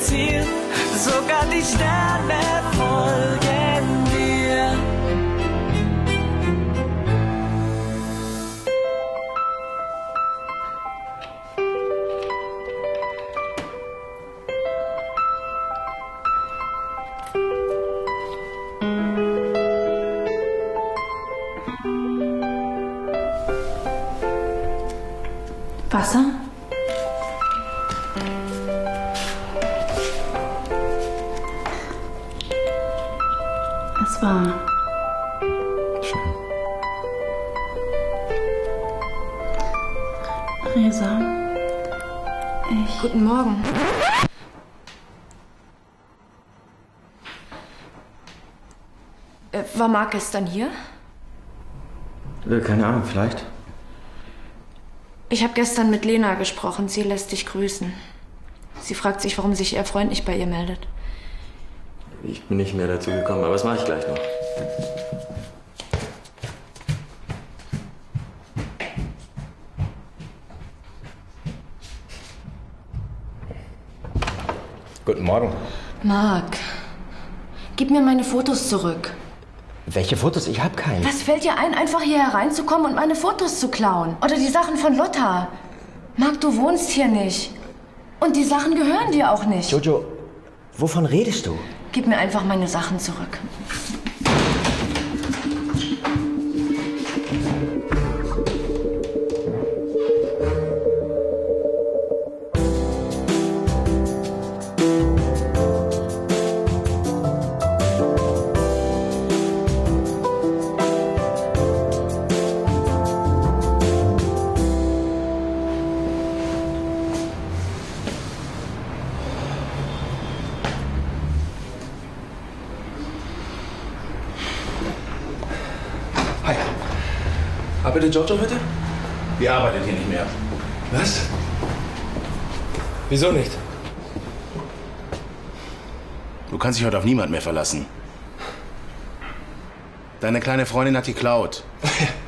Ziel, sogar die Sterne folgen dir. Wasser? War. Resa. Ich. Guten Morgen. Äh, war Marc gestern hier? Äh, Keine Ahnung, vielleicht. Ich habe gestern mit Lena gesprochen. Sie lässt dich grüßen. Sie fragt sich, warum sich ihr Freund nicht bei ihr meldet. Ich bin nicht mehr dazu gekommen, aber das mache ich gleich noch. Guten Morgen. Marc, gib mir meine Fotos zurück. Welche Fotos? Ich habe keine. Was fällt dir ein, einfach hier hereinzukommen und meine Fotos zu klauen? Oder die Sachen von Lotta? Marc, du wohnst hier nicht. Und die Sachen gehören dir auch nicht. Jojo, wovon redest du? Gib mir einfach meine Sachen zurück. Arbeitet Giorgio heute? Die arbeitet hier nicht mehr. Was? Wieso nicht? Du kannst dich heute auf niemand mehr verlassen. Deine kleine Freundin hat geklaut.